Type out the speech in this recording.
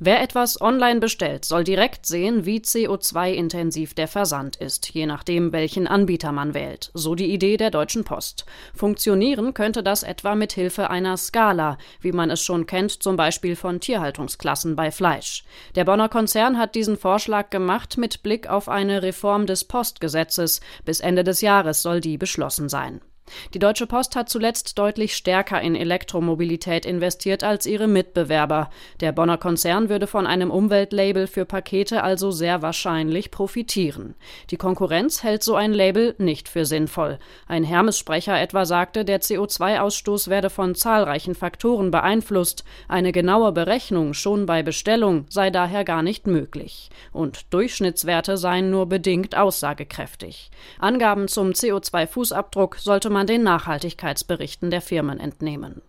Wer etwas online bestellt, soll direkt sehen, wie CO2-intensiv der Versand ist, je nachdem, welchen Anbieter man wählt. So die Idee der Deutschen Post. Funktionieren könnte das etwa mit Hilfe einer Skala, wie man es schon kennt, zum Beispiel von Tierhaltungsklassen bei Fleisch. Der Bonner Konzern hat diesen Vorschlag gemacht mit Blick auf eine Reform des Postgesetzes. Bis Ende des Jahres soll die beschlossen sein. Die Deutsche Post hat zuletzt deutlich stärker in Elektromobilität investiert als ihre Mitbewerber. Der Bonner Konzern würde von einem Umweltlabel für Pakete also sehr wahrscheinlich profitieren. Die Konkurrenz hält so ein Label nicht für sinnvoll. Ein Hermes-Sprecher etwa sagte, der CO2-Ausstoß werde von zahlreichen Faktoren beeinflusst. Eine genaue Berechnung schon bei Bestellung sei daher gar nicht möglich. Und Durchschnittswerte seien nur bedingt aussagekräftig. Angaben zum CO2-Fußabdruck sollte man man den Nachhaltigkeitsberichten der Firmen entnehmen.